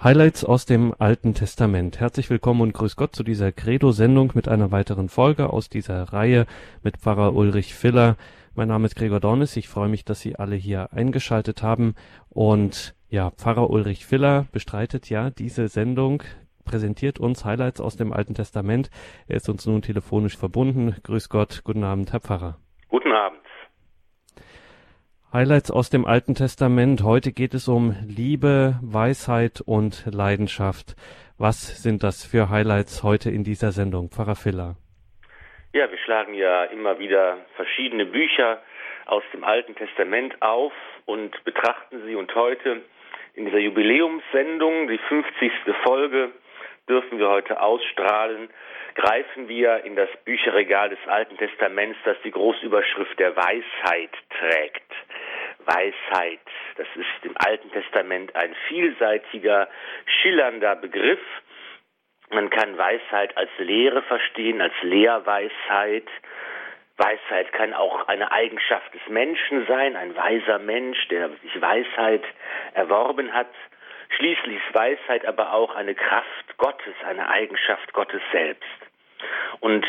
Highlights aus dem Alten Testament. Herzlich willkommen und grüß Gott zu dieser Credo-Sendung mit einer weiteren Folge aus dieser Reihe mit Pfarrer Ulrich Filler. Mein Name ist Gregor Dornis. Ich freue mich, dass Sie alle hier eingeschaltet haben. Und ja, Pfarrer Ulrich Filler bestreitet ja diese Sendung, präsentiert uns Highlights aus dem Alten Testament. Er ist uns nun telefonisch verbunden. Grüß Gott. Guten Abend, Herr Pfarrer. Guten Abend. Highlights aus dem Alten Testament. Heute geht es um Liebe, Weisheit und Leidenschaft. Was sind das für Highlights heute in dieser Sendung? Pfarrer Filler. Ja, wir schlagen ja immer wieder verschiedene Bücher aus dem Alten Testament auf und betrachten sie. Und heute in dieser Jubiläumssendung, die 50. Folge, dürfen wir heute ausstrahlen, greifen wir in das Bücherregal des Alten Testaments, das die Großüberschrift der Weisheit trägt. Weisheit, das ist im Alten Testament ein vielseitiger, schillernder Begriff. Man kann Weisheit als Lehre verstehen, als Lehrweisheit. Weisheit kann auch eine Eigenschaft des Menschen sein, ein weiser Mensch, der sich Weisheit erworben hat. Schließlich ist Weisheit aber auch eine Kraft Gottes, eine Eigenschaft Gottes selbst. Und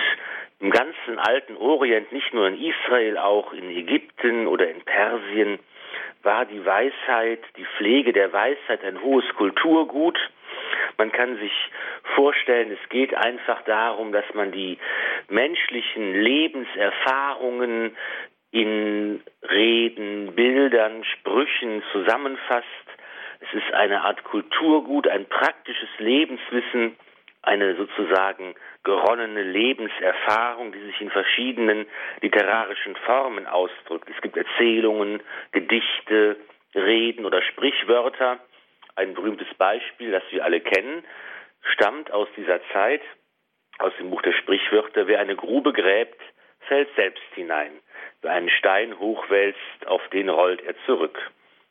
im ganzen alten Orient, nicht nur in Israel, auch in Ägypten oder in Persien, war die Weisheit, die Pflege der Weisheit ein hohes Kulturgut. Man kann sich vorstellen, es geht einfach darum, dass man die menschlichen Lebenserfahrungen in Reden, Bildern, Sprüchen zusammenfasst. Es ist eine Art Kulturgut, ein praktisches Lebenswissen, eine sozusagen geronnene Lebenserfahrung, die sich in verschiedenen literarischen Formen ausdrückt. Es gibt Erzählungen, Gedichte, Reden oder Sprichwörter. Ein berühmtes Beispiel, das wir alle kennen, stammt aus dieser Zeit, aus dem Buch der Sprichwörter. Wer eine Grube gräbt, fällt selbst hinein. Wer einen Stein hochwälzt, auf den rollt er zurück.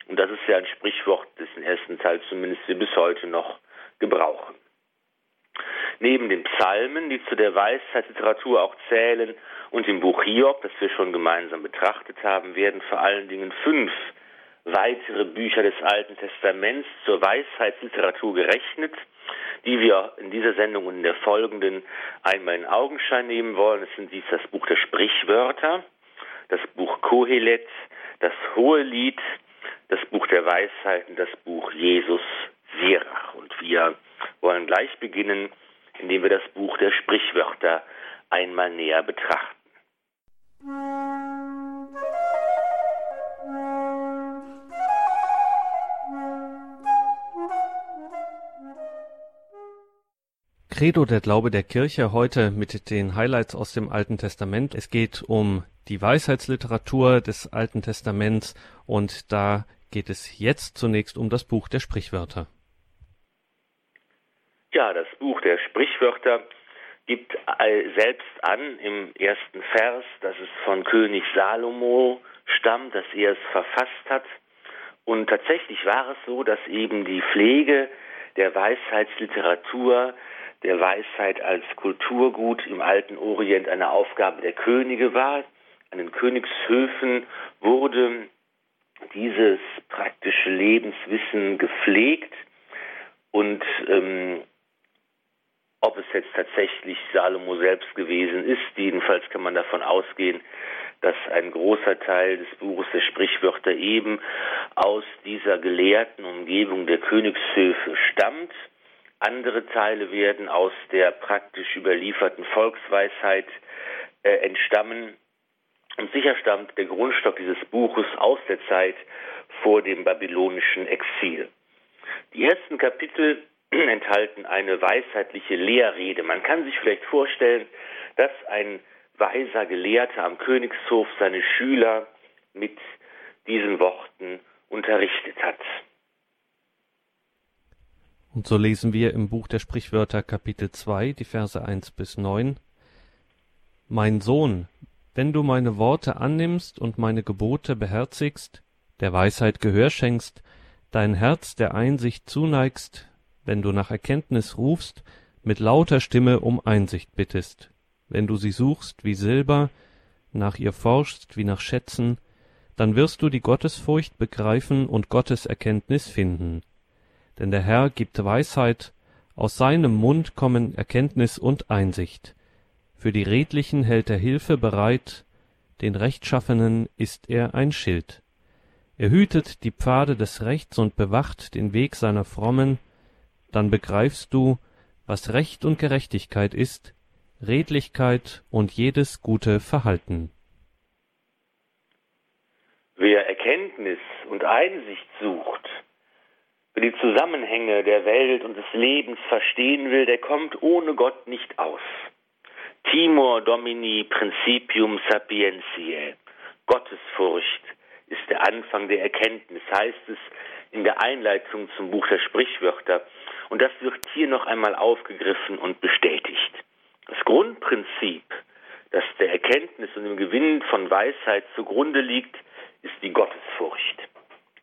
Und das ist ja ein Sprichwort, dessen ersten Teil zumindest wir bis heute noch gebrauchen. Neben den Psalmen, die zu der Weisheitsliteratur auch zählen, und dem Buch Hiob, das wir schon gemeinsam betrachtet haben, werden vor allen Dingen fünf weitere Bücher des Alten Testaments zur Weisheitsliteratur gerechnet, die wir in dieser Sendung und in der folgenden einmal in Augenschein nehmen wollen. Es sind dies das Buch der Sprichwörter, das Buch Kohelet, das Hohelied, das Buch der Weisheiten, das Buch Jesus Sirach. Und wir wollen gleich beginnen indem wir das Buch der Sprichwörter einmal näher betrachten. Credo der Glaube der Kirche heute mit den Highlights aus dem Alten Testament. Es geht um die Weisheitsliteratur des Alten Testaments und da geht es jetzt zunächst um das Buch der Sprichwörter. Ja, das Buch der Sprichwörter gibt selbst an im ersten Vers, dass es von König Salomo stammt, dass er es verfasst hat. Und tatsächlich war es so, dass eben die Pflege der Weisheitsliteratur, der Weisheit als Kulturgut im alten Orient eine Aufgabe der Könige war. An den Königshöfen wurde dieses praktische Lebenswissen gepflegt und ähm, ob es jetzt tatsächlich Salomo selbst gewesen ist, jedenfalls kann man davon ausgehen, dass ein großer Teil des Buches der Sprichwörter eben aus dieser gelehrten Umgebung der Königshöfe stammt. Andere Teile werden aus der praktisch überlieferten Volksweisheit äh, entstammen. Und sicher stammt der Grundstock dieses Buches aus der Zeit vor dem babylonischen Exil. Die ersten Kapitel enthalten eine weisheitliche Lehrrede. Man kann sich vielleicht vorstellen, dass ein weiser Gelehrter am Königshof seine Schüler mit diesen Worten unterrichtet hat. Und so lesen wir im Buch der Sprichwörter Kapitel 2, die Verse 1 bis 9. Mein Sohn, wenn du meine Worte annimmst und meine Gebote beherzigst, der Weisheit Gehör schenkst, dein Herz der Einsicht zuneigst, wenn du nach Erkenntnis rufst, mit lauter Stimme um Einsicht bittest, wenn du sie suchst wie Silber, nach ihr forschst wie nach Schätzen, dann wirst du die Gottesfurcht begreifen und Gottes Erkenntnis finden. Denn der Herr gibt Weisheit, aus seinem Mund kommen Erkenntnis und Einsicht. Für die Redlichen hält er Hilfe bereit, den Rechtschaffenen ist er ein Schild. Er hütet die Pfade des Rechts und bewacht den Weg seiner Frommen, dann begreifst du, was Recht und Gerechtigkeit ist, Redlichkeit und jedes gute Verhalten. Wer Erkenntnis und Einsicht sucht, wer die Zusammenhänge der Welt und des Lebens verstehen will, der kommt ohne Gott nicht aus. Timor Domini Principium Sapientiae. Gottesfurcht ist der Anfang der Erkenntnis, heißt es in der Einleitung zum Buch der Sprichwörter. Und das wird hier noch einmal aufgegriffen und bestätigt. Das Grundprinzip, das der Erkenntnis und dem Gewinn von Weisheit zugrunde liegt, ist die Gottesfurcht.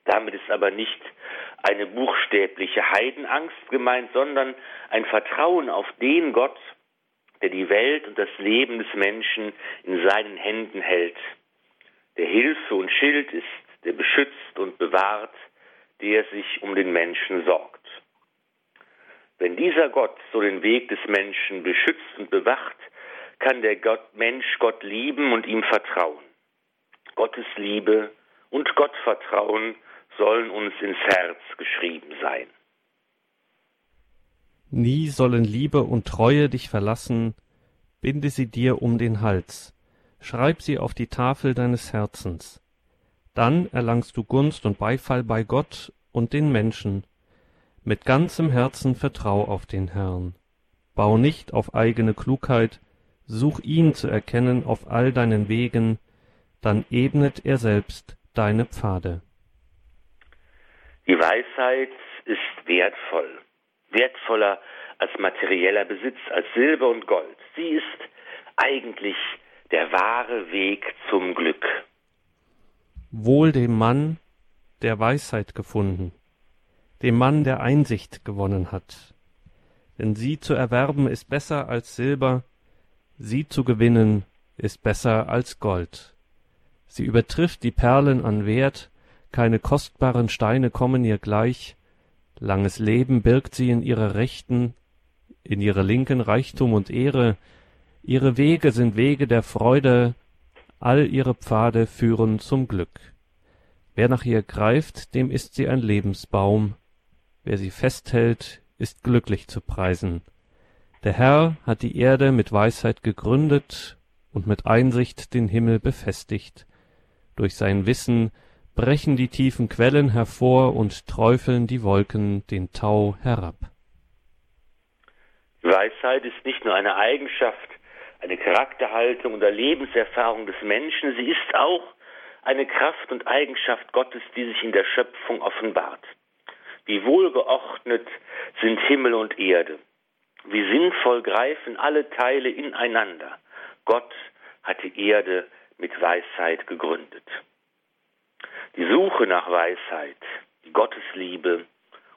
Damit ist aber nicht eine buchstäbliche Heidenangst gemeint, sondern ein Vertrauen auf den Gott, der die Welt und das Leben des Menschen in seinen Händen hält, der Hilfe und Schild ist, der beschützt und bewahrt, der sich um den Menschen sorgt. Wenn dieser Gott so den Weg des Menschen beschützt und bewacht, kann der Gott, Mensch Gott lieben und ihm vertrauen. Gottes Liebe und Gottvertrauen sollen uns ins Herz geschrieben sein. Nie sollen Liebe und Treue dich verlassen, binde sie dir um den Hals, schreib sie auf die Tafel deines Herzens. Dann erlangst du Gunst und Beifall bei Gott und den Menschen. Mit ganzem Herzen vertrau auf den Herrn. Bau nicht auf eigene Klugheit, such ihn zu erkennen auf all deinen Wegen, dann ebnet er selbst deine Pfade. Die Weisheit ist wertvoll, wertvoller als materieller Besitz, als Silber und Gold. Sie ist eigentlich der wahre Weg zum Glück. Wohl dem Mann, der Weisheit gefunden, dem Mann, der Einsicht gewonnen hat. Denn sie zu erwerben ist besser als Silber, sie zu gewinnen ist besser als Gold. Sie übertrifft die Perlen an Wert, keine kostbaren Steine kommen ihr gleich, langes Leben birgt sie in ihrer rechten, in ihrer linken Reichtum und Ehre, ihre Wege sind Wege der Freude, all ihre Pfade führen zum Glück. Wer nach ihr greift, dem ist sie ein Lebensbaum, wer sie festhält, ist glücklich zu preisen. Der Herr hat die Erde mit Weisheit gegründet und mit Einsicht den Himmel befestigt. Durch sein Wissen brechen die tiefen Quellen hervor und träufeln die Wolken den Tau herab. Weisheit ist nicht nur eine Eigenschaft, eine Charakterhaltung oder Lebenserfahrung des Menschen, sie ist auch eine Kraft und Eigenschaft Gottes, die sich in der Schöpfung offenbart. Wie wohlgeordnet sind Himmel und Erde. Wie sinnvoll greifen alle Teile ineinander. Gott hat die Erde mit Weisheit gegründet. Die Suche nach Weisheit, die Gottesliebe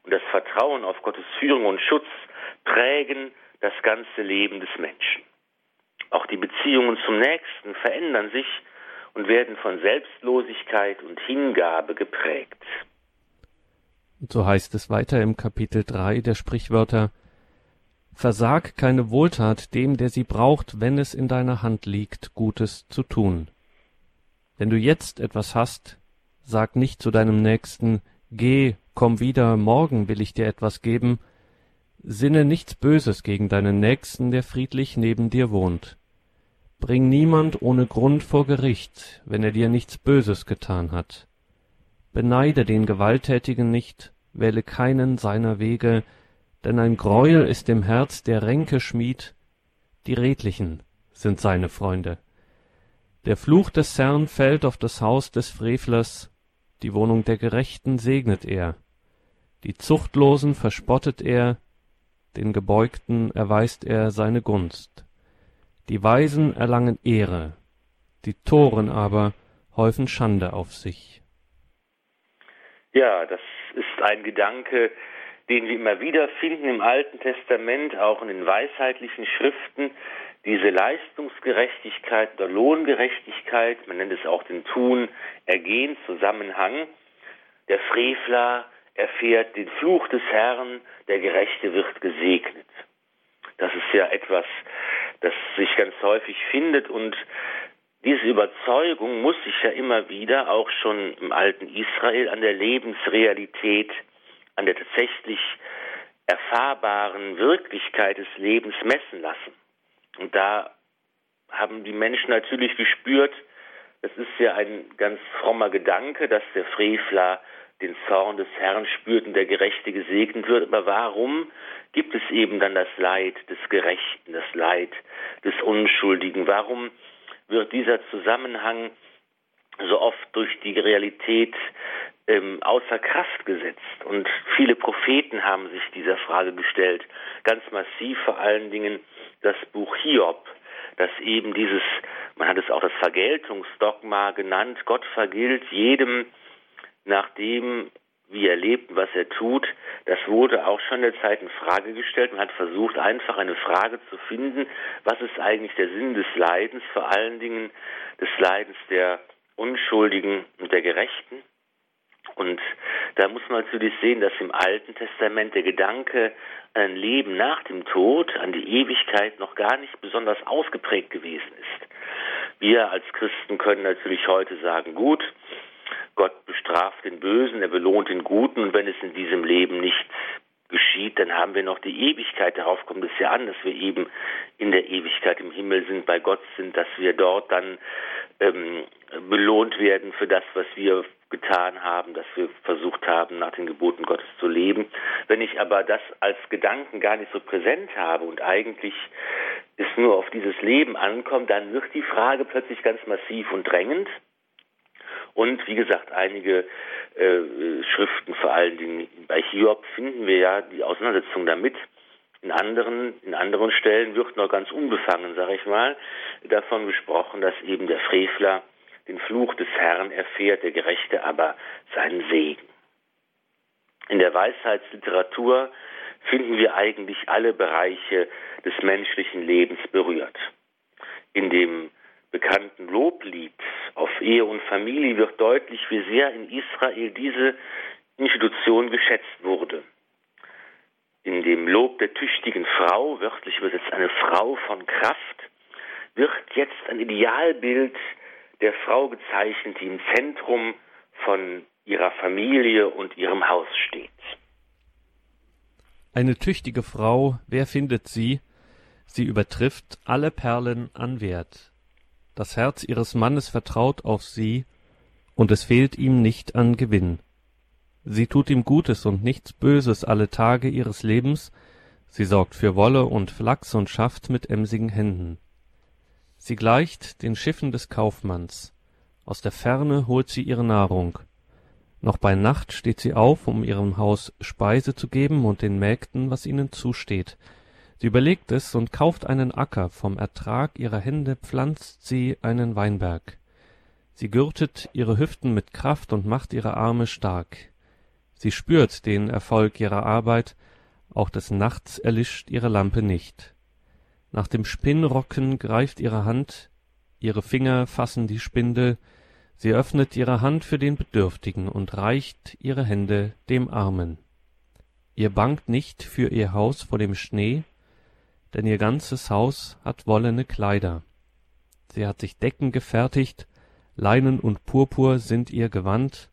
und das Vertrauen auf Gottes Führung und Schutz prägen das ganze Leben des Menschen. Auch die Beziehungen zum Nächsten verändern sich und werden von Selbstlosigkeit und Hingabe geprägt. So heißt es weiter im Kapitel 3 der Sprichwörter Versag keine Wohltat dem, der sie braucht, wenn es in deiner Hand liegt, Gutes zu tun. Wenn du jetzt etwas hast, sag nicht zu deinem Nächsten, Geh, komm wieder, morgen will ich dir etwas geben, sinne nichts Böses gegen deinen Nächsten, der friedlich neben dir wohnt. Bring niemand ohne Grund vor Gericht, wenn er dir nichts Böses getan hat. Beneide den Gewalttätigen nicht, wähle keinen seiner Wege, denn ein Greuel ist dem Herz der Ränke Schmied, die Redlichen sind seine Freunde. Der Fluch des Herrn fällt auf das Haus des Frevlers, die Wohnung der Gerechten segnet er. Die Zuchtlosen verspottet er, den Gebeugten erweist er seine Gunst. Die Weisen erlangen Ehre, die Toren aber häufen Schande auf sich. Ja, das ist ein Gedanke, den wir immer wieder finden im Alten Testament, auch in den weisheitlichen Schriften, diese Leistungsgerechtigkeit oder Lohngerechtigkeit, man nennt es auch den Tun, Ergehen, Zusammenhang. Der Frevler erfährt den Fluch des Herrn, der Gerechte wird gesegnet. Das ist ja etwas, das sich ganz häufig findet und diese Überzeugung muss sich ja immer wieder auch schon im alten Israel an der Lebensrealität, an der tatsächlich erfahrbaren Wirklichkeit des Lebens messen lassen. Und da haben die Menschen natürlich gespürt, es ist ja ein ganz frommer Gedanke, dass der Frevler den Zorn des Herrn spürt und der Gerechte gesegnet wird. Aber warum gibt es eben dann das Leid des Gerechten, das Leid des Unschuldigen? Warum wird dieser Zusammenhang so oft durch die Realität ähm, außer Kraft gesetzt. Und viele Propheten haben sich dieser Frage gestellt. Ganz massiv vor allen Dingen das Buch Hiob, das eben dieses, man hat es auch das Vergeltungsdogma genannt, Gott vergilt jedem nach dem, wie er lebt und was er tut, das wurde auch schon der Zeit in Frage gestellt. Man hat versucht, einfach eine Frage zu finden, was ist eigentlich der Sinn des Leidens, vor allen Dingen des Leidens der Unschuldigen und der Gerechten. Und da muss man natürlich sehen, dass im Alten Testament der Gedanke an ein Leben nach dem Tod, an die Ewigkeit noch gar nicht besonders ausgeprägt gewesen ist. Wir als Christen können natürlich heute sagen, gut, Gott bestraft den Bösen, er belohnt den Guten und wenn es in diesem Leben nicht geschieht, dann haben wir noch die Ewigkeit. Darauf kommt es ja an, dass wir eben in der Ewigkeit im Himmel sind, bei Gott sind, dass wir dort dann ähm, belohnt werden für das, was wir getan haben, dass wir versucht haben, nach den Geboten Gottes zu leben. Wenn ich aber das als Gedanken gar nicht so präsent habe und eigentlich es nur auf dieses Leben ankommt, dann wird die Frage plötzlich ganz massiv und drängend. Und wie gesagt, einige äh, Schriften, vor allen Dingen bei Hiob, finden wir ja die Auseinandersetzung damit. In anderen, in anderen Stellen wird noch ganz unbefangen, sage ich mal, davon gesprochen, dass eben der Frevler den Fluch des Herrn erfährt, der Gerechte aber seinen Segen. In der Weisheitsliteratur finden wir eigentlich alle Bereiche des menschlichen Lebens berührt. In dem bekannten Loblied auf Ehe und Familie wird deutlich, wie sehr in Israel diese Institution geschätzt wurde. In dem Lob der tüchtigen Frau, wörtlich übersetzt eine Frau von Kraft, wird jetzt ein Idealbild der Frau gezeichnet, die im Zentrum von ihrer Familie und ihrem Haus steht. Eine tüchtige Frau, wer findet sie? Sie übertrifft alle Perlen an Wert. Das Herz ihres Mannes vertraut auf sie, und es fehlt ihm nicht an Gewinn. Sie tut ihm Gutes und nichts Böses alle Tage ihres Lebens, sie sorgt für Wolle und Flachs und schafft mit emsigen Händen. Sie gleicht den Schiffen des Kaufmanns. Aus der Ferne holt sie ihre Nahrung. Noch bei Nacht steht sie auf, um ihrem Haus Speise zu geben und den Mägden, was ihnen zusteht. Sie überlegt es und kauft einen Acker, vom Ertrag ihrer Hände pflanzt sie einen Weinberg. Sie gürtet ihre Hüften mit Kraft und macht ihre Arme stark. Sie spürt den Erfolg ihrer Arbeit, auch des Nachts erlischt ihre Lampe nicht. Nach dem Spinnrocken greift ihre Hand, ihre Finger fassen die Spindel, sie öffnet ihre Hand für den Bedürftigen und reicht ihre Hände dem Armen. Ihr bangt nicht für ihr Haus vor dem Schnee, denn ihr ganzes Haus hat wollene Kleider. Sie hat sich Decken gefertigt, Leinen und Purpur sind ihr Gewand,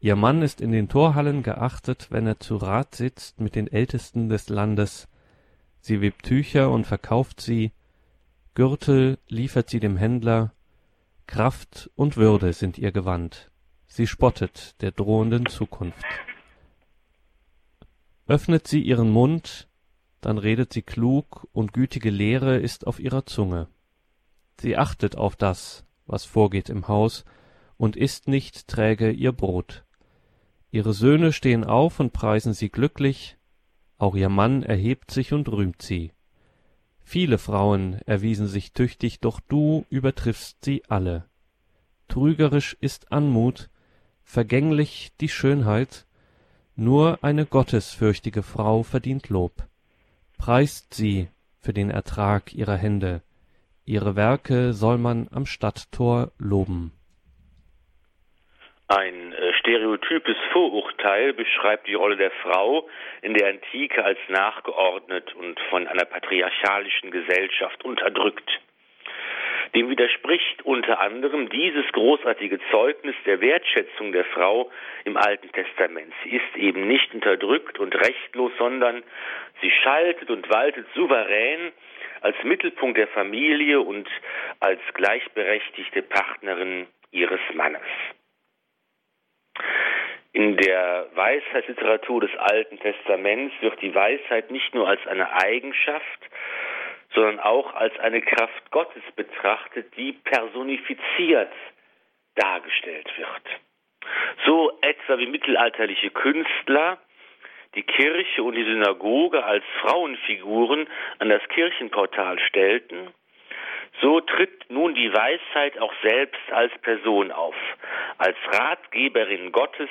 ihr Mann ist in den Torhallen geachtet, wenn er zu Rat sitzt mit den Ältesten des Landes, Sie webt Tücher und verkauft sie, Gürtel liefert sie dem Händler, Kraft und Würde sind ihr Gewand, sie spottet der drohenden Zukunft. Öffnet sie ihren Mund, dann redet sie klug und gütige Lehre ist auf ihrer Zunge. Sie achtet auf das, was vorgeht im Haus, und isst nicht träge ihr Brot. Ihre Söhne stehen auf und preisen sie glücklich, auch ihr Mann erhebt sich und rühmt sie. Viele Frauen erwiesen sich tüchtig, doch du übertriffst sie alle. Trügerisch ist Anmut, vergänglich die Schönheit, nur eine gottesfürchtige Frau verdient Lob. Preist sie für den Ertrag ihrer Hände, ihre Werke soll man am Stadttor loben. Ein stereotypes Vorurteil beschreibt die Rolle der Frau in der Antike als nachgeordnet und von einer patriarchalischen Gesellschaft unterdrückt. Dem widerspricht unter anderem dieses großartige Zeugnis der Wertschätzung der Frau im Alten Testament. Sie ist eben nicht unterdrückt und rechtlos, sondern sie schaltet und waltet souverän als Mittelpunkt der Familie und als gleichberechtigte Partnerin ihres Mannes. In der Weisheitsliteratur des Alten Testaments wird die Weisheit nicht nur als eine Eigenschaft, sondern auch als eine Kraft Gottes betrachtet, die personifiziert dargestellt wird. So etwa wie mittelalterliche Künstler die Kirche und die Synagoge als Frauenfiguren an das Kirchenportal stellten, so tritt nun die Weisheit auch selbst als Person auf, als Ratgeberin Gottes,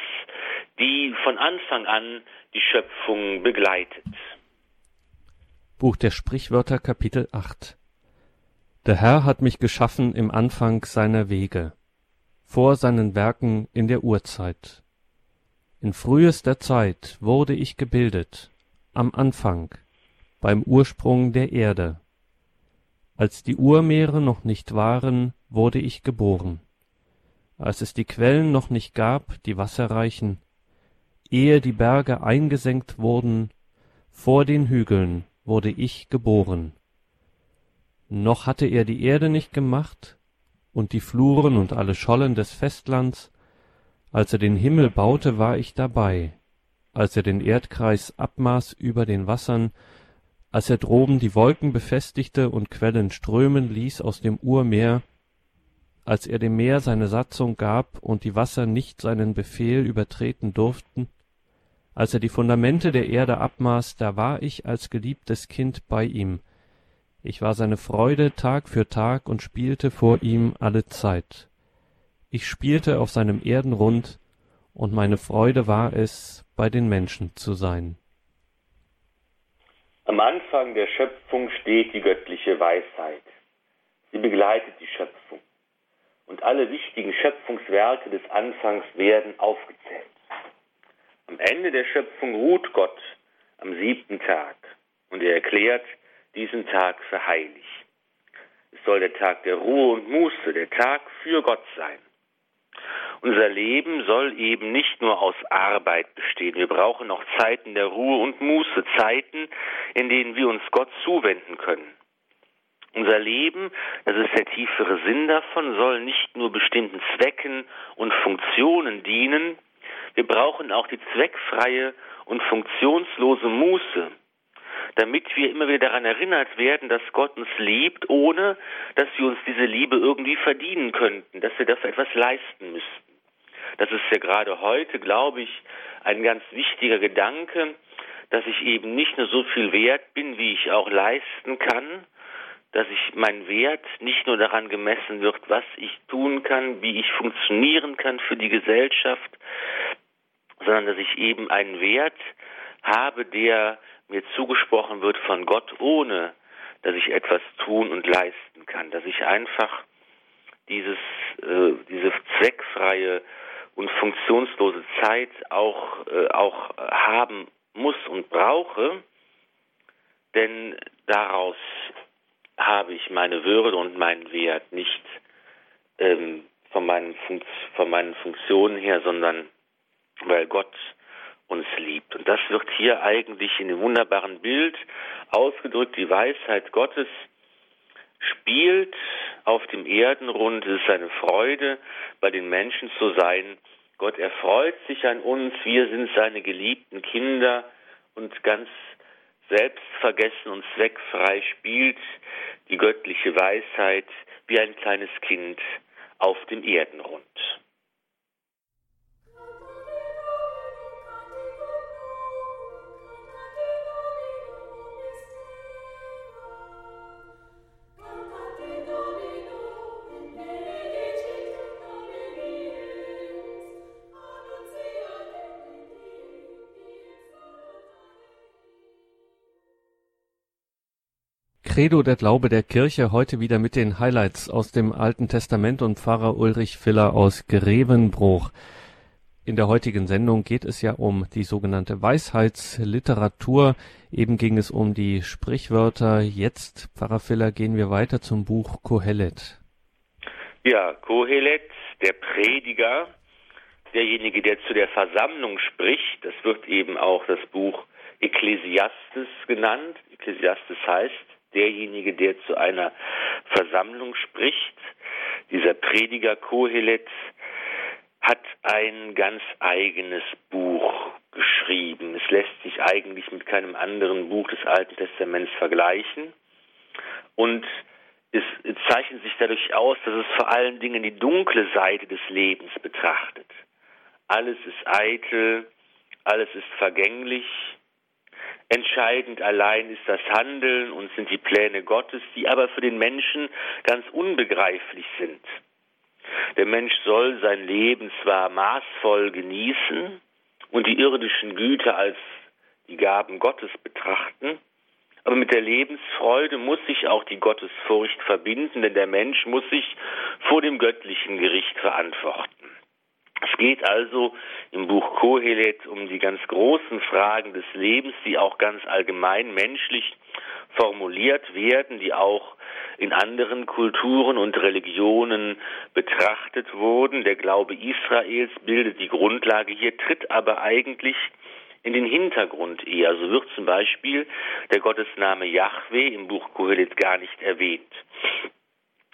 die von Anfang an die Schöpfung begleitet. Buch der Sprichwörter Kapitel 8 Der Herr hat mich geschaffen im Anfang seiner Wege, vor seinen Werken in der Urzeit. In frühester Zeit wurde ich gebildet, am Anfang, beim Ursprung der Erde. Als die Urmeere noch nicht waren, wurde ich geboren. Als es die Quellen noch nicht gab, die wasserreichen, ehe die Berge eingesenkt wurden, vor den Hügeln wurde ich geboren. Noch hatte er die Erde nicht gemacht und die Fluren und alle Schollen des Festlands, als er den Himmel baute, war ich dabei, als er den Erdkreis abmaß über den Wassern, als er droben die Wolken befestigte und Quellen strömen ließ aus dem Urmeer, als er dem Meer seine Satzung gab und die Wasser nicht seinen Befehl übertreten durften, als er die Fundamente der Erde abmaß, da war ich als geliebtes Kind bei ihm. Ich war seine Freude Tag für Tag und spielte vor ihm alle Zeit. Ich spielte auf seinem Erdenrund, und meine Freude war es, bei den Menschen zu sein. Am Anfang der Schöpfung steht die göttliche Weisheit. Sie begleitet die Schöpfung. Und alle wichtigen Schöpfungswerke des Anfangs werden aufgezählt. Am Ende der Schöpfung ruht Gott am siebten Tag und er erklärt diesen Tag für heilig. Es soll der Tag der Ruhe und Muße, der Tag für Gott sein. Unser Leben soll eben nicht nur aus Arbeit bestehen. Wir brauchen auch Zeiten der Ruhe und Muße, Zeiten, in denen wir uns Gott zuwenden können. Unser Leben, das ist der tiefere Sinn davon, soll nicht nur bestimmten Zwecken und Funktionen dienen, wir brauchen auch die zweckfreie und funktionslose Muße, damit wir immer wieder daran erinnert werden, dass Gott uns liebt, ohne dass wir uns diese Liebe irgendwie verdienen könnten, dass wir dafür etwas leisten müssten. Das ist ja gerade heute, glaube ich, ein ganz wichtiger Gedanke, dass ich eben nicht nur so viel wert bin, wie ich auch leisten kann, dass ich mein Wert nicht nur daran gemessen wird, was ich tun kann, wie ich funktionieren kann für die Gesellschaft, sondern dass ich eben einen Wert habe, der mir zugesprochen wird von Gott, ohne dass ich etwas tun und leisten kann, dass ich einfach dieses, äh, diese zweckfreie und funktionslose Zeit auch, äh, auch haben muss und brauche, denn daraus habe ich meine Würde und meinen Wert nicht ähm, von, meinen von meinen Funktionen her, sondern weil Gott uns liebt. Und das wird hier eigentlich in dem wunderbaren Bild ausgedrückt. Die Weisheit Gottes spielt auf dem Erdenrund. Es ist eine Freude, bei den Menschen zu sein. Gott erfreut sich an uns. Wir sind seine geliebten Kinder und ganz selbstvergessen und zweckfrei spielt die göttliche Weisheit wie ein kleines Kind auf dem Erdenrund. Credo der Glaube der Kirche heute wieder mit den Highlights aus dem Alten Testament und Pfarrer Ulrich Filler aus Grevenbruch. In der heutigen Sendung geht es ja um die sogenannte Weisheitsliteratur. Eben ging es um die Sprichwörter. Jetzt, Pfarrer Filler, gehen wir weiter zum Buch Kohelet. Ja, Kohelet, der Prediger, derjenige, der zu der Versammlung spricht, das wird eben auch das Buch Ekklesiastes genannt. Ekklesiastes heißt, derjenige, der zu einer Versammlung spricht. Dieser Prediger Kohelet hat ein ganz eigenes Buch geschrieben. Es lässt sich eigentlich mit keinem anderen Buch des Alten Testaments vergleichen. Und es zeichnet sich dadurch aus, dass es vor allen Dingen die dunkle Seite des Lebens betrachtet. Alles ist eitel, alles ist vergänglich. Entscheidend allein ist das Handeln und sind die Pläne Gottes, die aber für den Menschen ganz unbegreiflich sind. Der Mensch soll sein Leben zwar maßvoll genießen und die irdischen Güter als die Gaben Gottes betrachten, aber mit der Lebensfreude muss sich auch die Gottesfurcht verbinden, denn der Mensch muss sich vor dem göttlichen Gericht verantworten. Es geht also im Buch Kohelet um die ganz großen Fragen des Lebens, die auch ganz allgemein menschlich formuliert werden, die auch in anderen Kulturen und Religionen betrachtet wurden. Der Glaube Israels bildet die Grundlage hier, tritt aber eigentlich in den Hintergrund eher. So wird zum Beispiel der Gottesname Yahweh im Buch Kohelet gar nicht erwähnt.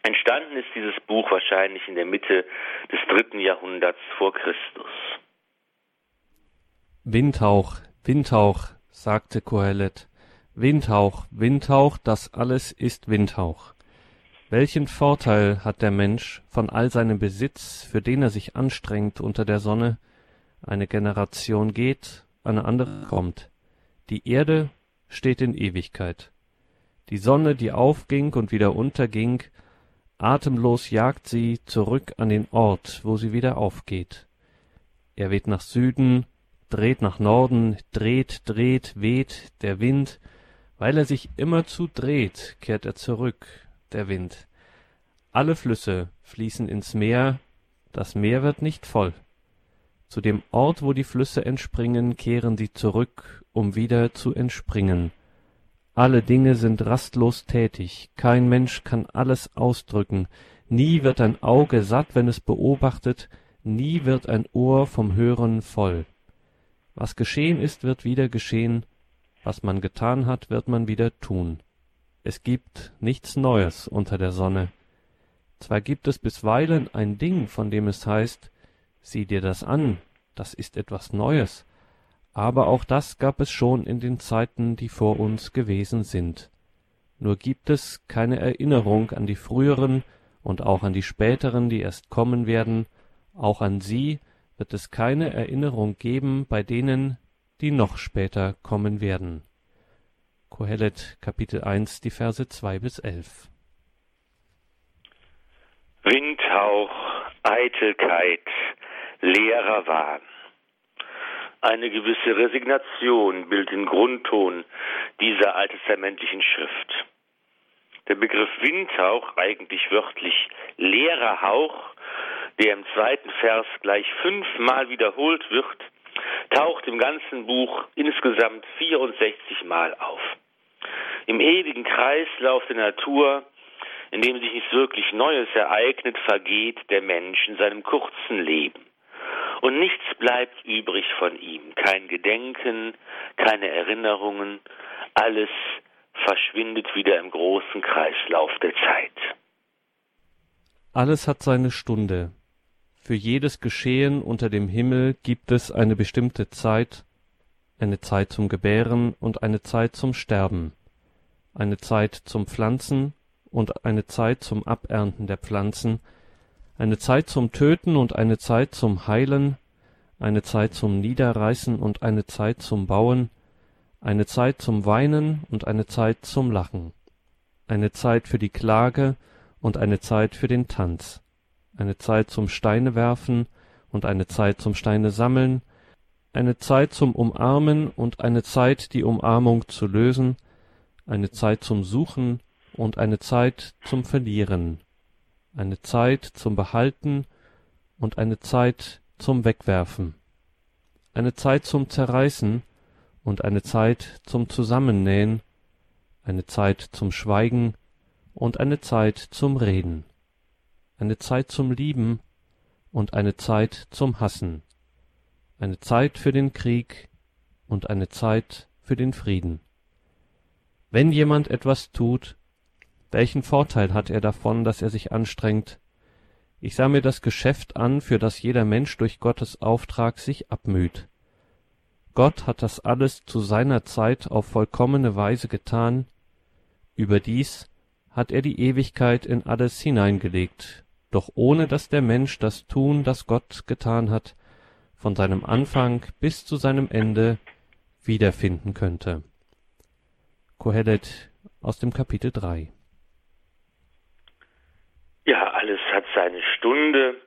Entstanden ist dieses Buch wahrscheinlich in der Mitte des dritten Jahrhunderts vor Christus. Windhauch, Windhauch, sagte Kohelet. Windhauch, Windhauch, das alles ist Windhauch. Welchen Vorteil hat der Mensch von all seinem Besitz, für den er sich anstrengt unter der Sonne? Eine Generation geht, eine andere kommt. Die Erde steht in Ewigkeit. Die Sonne, die aufging und wieder unterging, atemlos jagt sie zurück an den Ort, wo sie wieder aufgeht. Er weht nach Süden, dreht nach Norden, dreht, dreht, weht der Wind, weil er sich immerzu dreht, kehrt er zurück, der Wind. Alle Flüsse fließen ins Meer, das Meer wird nicht voll. Zu dem Ort, wo die Flüsse entspringen, kehren sie zurück, um wieder zu entspringen. Alle Dinge sind rastlos tätig, kein Mensch kann alles ausdrücken, nie wird ein Auge satt, wenn es beobachtet, nie wird ein Ohr vom Hören voll. Was geschehen ist, wird wieder geschehen, was man getan hat, wird man wieder tun. Es gibt nichts Neues unter der Sonne. Zwar gibt es bisweilen ein Ding, von dem es heißt, sieh dir das an, das ist etwas Neues, aber auch das gab es schon in den Zeiten, die vor uns gewesen sind. Nur gibt es keine Erinnerung an die früheren und auch an die späteren, die erst kommen werden, auch an sie wird es keine Erinnerung geben bei denen, die noch später kommen werden. Kohelet Kapitel 1, die Verse 2 bis 11. Windhauch, Eitelkeit, leerer Wahn. Eine gewisse Resignation bildet den Grundton dieser alttestamentlichen Schrift. Der Begriff Windhauch, eigentlich wörtlich leerer Hauch, der im zweiten Vers gleich fünfmal wiederholt wird, taucht im ganzen Buch insgesamt 64 Mal auf. Im ewigen Kreislauf der Natur, in dem sich nichts wirklich Neues ereignet, vergeht der Mensch in seinem kurzen Leben. Und nichts bleibt übrig von ihm. Kein Gedenken, keine Erinnerungen, alles verschwindet wieder im großen Kreislauf der Zeit. Alles hat seine Stunde. Für jedes Geschehen unter dem Himmel gibt es eine bestimmte Zeit, eine Zeit zum Gebären und eine Zeit zum Sterben, eine Zeit zum Pflanzen und eine Zeit zum Abernten der Pflanzen, eine Zeit zum Töten und eine Zeit zum Heilen, eine Zeit zum Niederreißen und eine Zeit zum Bauen, eine Zeit zum Weinen und eine Zeit zum Lachen, eine Zeit für die Klage und eine Zeit für den Tanz eine Zeit zum Steinewerfen und eine Zeit zum Steine sammeln, eine Zeit zum Umarmen und eine Zeit, die Umarmung zu lösen, eine Zeit zum Suchen und eine Zeit zum Verlieren, eine Zeit zum Behalten und eine Zeit zum Wegwerfen, eine Zeit zum Zerreißen und eine Zeit zum Zusammennähen, eine Zeit zum Schweigen und eine Zeit zum Reden, eine Zeit zum Lieben und eine Zeit zum Hassen, eine Zeit für den Krieg und eine Zeit für den Frieden. Wenn jemand etwas tut, welchen Vorteil hat er davon, dass er sich anstrengt? Ich sah mir das Geschäft an, für das jeder Mensch durch Gottes Auftrag sich abmüht. Gott hat das alles zu seiner Zeit auf vollkommene Weise getan, überdies hat er die Ewigkeit in alles hineingelegt, doch ohne dass der Mensch das tun, das Gott getan hat, von seinem Anfang bis zu seinem Ende wiederfinden könnte. Kohelet aus dem Kapitel 3 Ja, alles hat seine Stunde.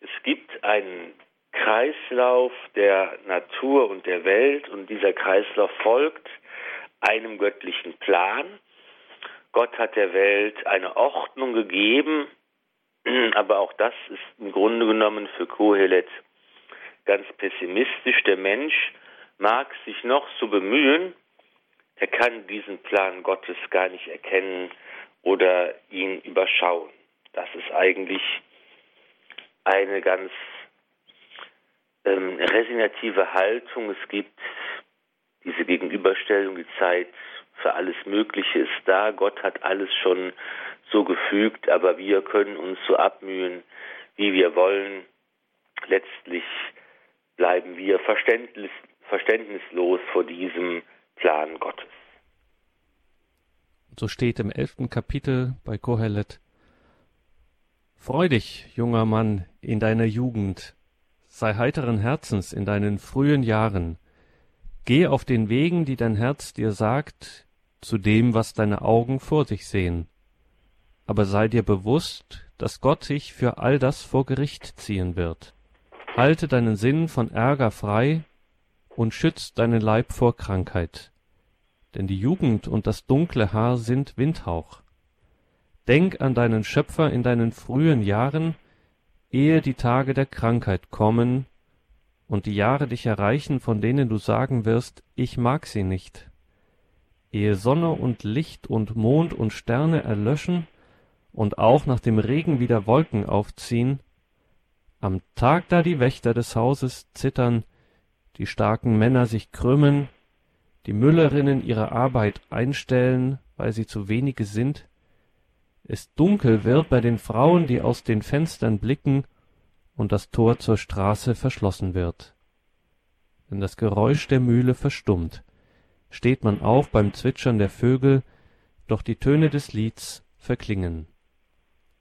Es gibt einen Kreislauf der Natur und der Welt und dieser Kreislauf folgt einem göttlichen Plan. Gott hat der Welt eine Ordnung gegeben, aber auch das ist im Grunde genommen für Kohelet ganz pessimistisch. Der Mensch mag sich noch so bemühen, er kann diesen Plan Gottes gar nicht erkennen oder ihn überschauen. Das ist eigentlich eine ganz ähm, resignative Haltung. Es gibt diese Gegenüberstellung, die Zeit für alles Mögliche ist da. Gott hat alles schon so gefügt, aber wir können uns so abmühen, wie wir wollen. Letztlich bleiben wir verständnis, verständnislos vor diesem Plan Gottes. So steht im elften Kapitel bei Kohelet Freu dich, junger Mann, in deiner Jugend, sei heiteren Herzens in deinen frühen Jahren, geh auf den Wegen, die dein Herz dir sagt, zu dem, was deine Augen vor sich sehen. Aber sei dir bewusst, dass Gott dich für all das vor Gericht ziehen wird. Halte deinen Sinn von Ärger frei und schütz deinen Leib vor Krankheit. Denn die Jugend und das dunkle Haar sind Windhauch. Denk an deinen Schöpfer in deinen frühen Jahren, ehe die Tage der Krankheit kommen und die Jahre dich erreichen, von denen du sagen wirst, ich mag sie nicht. Ehe Sonne und Licht und Mond und Sterne erlöschen und auch nach dem Regen wieder Wolken aufziehen, am Tag, da die Wächter des Hauses zittern, die starken Männer sich krümmen, die Müllerinnen ihre Arbeit einstellen, weil sie zu wenige sind, es dunkel wird bei den Frauen, die aus den Fenstern blicken, und das Tor zur Straße verschlossen wird. Wenn das Geräusch der Mühle verstummt, steht man auf beim Zwitschern der Vögel, doch die Töne des Lieds verklingen.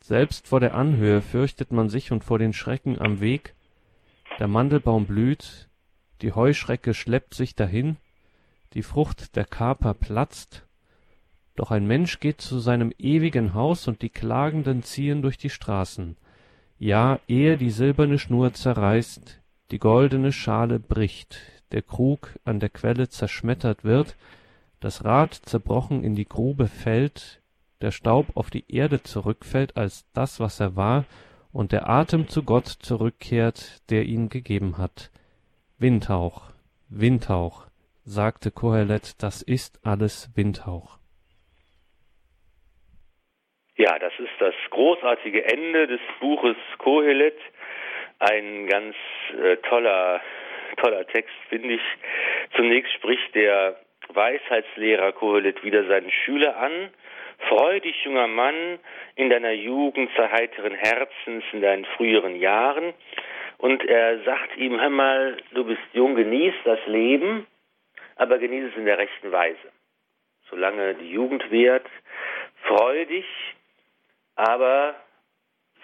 Selbst vor der Anhöhe fürchtet man sich und vor den Schrecken am Weg, der Mandelbaum blüht, die Heuschrecke schleppt sich dahin, die Frucht der Kaper platzt, doch ein Mensch geht zu seinem ewigen Haus, und die Klagenden ziehen durch die Straßen. Ja, ehe die silberne Schnur zerreißt, die goldene Schale bricht, der Krug an der Quelle zerschmettert wird, das Rad zerbrochen in die Grube fällt, der Staub auf die Erde zurückfällt als das, was er war, und der Atem zu Gott zurückkehrt, der ihn gegeben hat. Windhauch, Windhauch, sagte Kohelet, das ist alles Windhauch. Ja, das ist das großartige Ende des Buches Kohelet. Ein ganz äh, toller, toller Text, finde ich. Zunächst spricht der Weisheitslehrer Kohelet wieder seinen Schüler an. Freu dich, junger Mann, in deiner Jugend, sei heiteren Herzens, in deinen früheren Jahren. Und er sagt ihm, hör mal, du bist jung, genieß das Leben, aber genieß es in der rechten Weise. Solange die Jugend währt, freu dich, aber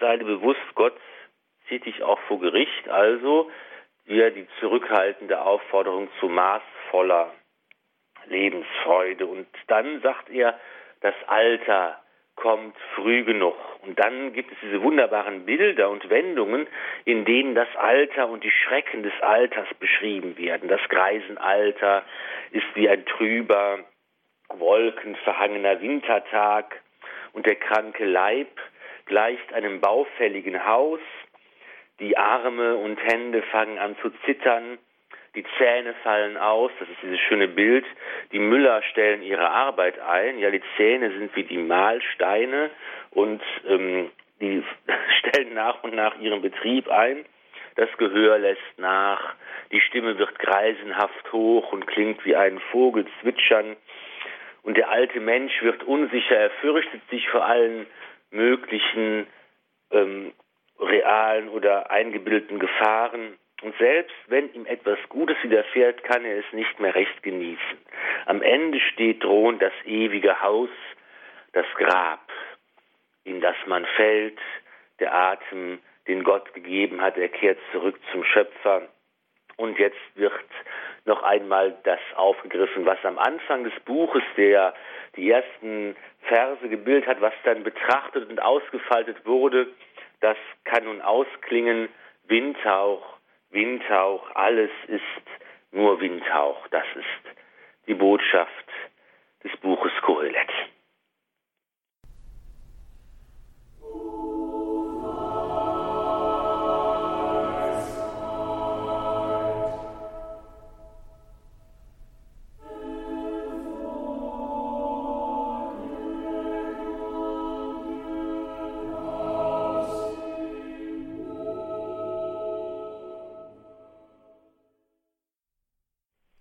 sei dir bewusst, Gott zieht dich auch vor Gericht, also dir die zurückhaltende Aufforderung zu maßvoller Lebensfreude. Und dann sagt er, das Alter kommt früh genug. Und dann gibt es diese wunderbaren Bilder und Wendungen, in denen das Alter und die Schrecken des Alters beschrieben werden. Das Greisenalter ist wie ein trüber, wolkenverhangener Wintertag und der kranke Leib gleicht einem baufälligen Haus, die Arme und Hände fangen an zu zittern, die Zähne fallen aus, das ist dieses schöne Bild, die Müller stellen ihre Arbeit ein, ja, die Zähne sind wie die Mahlsteine und ähm, die stellen nach und nach ihren Betrieb ein, das Gehör lässt nach, die Stimme wird greisenhaft hoch und klingt wie ein Vogel zwitschern, und der alte Mensch wird unsicher, er fürchtet sich vor allen möglichen ähm, realen oder eingebildeten Gefahren. Und selbst wenn ihm etwas Gutes widerfährt, kann er es nicht mehr recht genießen. Am Ende steht drohend das ewige Haus, das Grab, in das man fällt, der Atem, den Gott gegeben hat, er kehrt zurück zum Schöpfer. Und jetzt wird noch einmal das aufgegriffen, was am Anfang des Buches, der die ersten Verse gebildet hat, was dann betrachtet und ausgefaltet wurde, das kann nun ausklingen, Windhauch, Windhauch, alles ist nur Windhauch. Das ist die Botschaft des Buches Kohelet.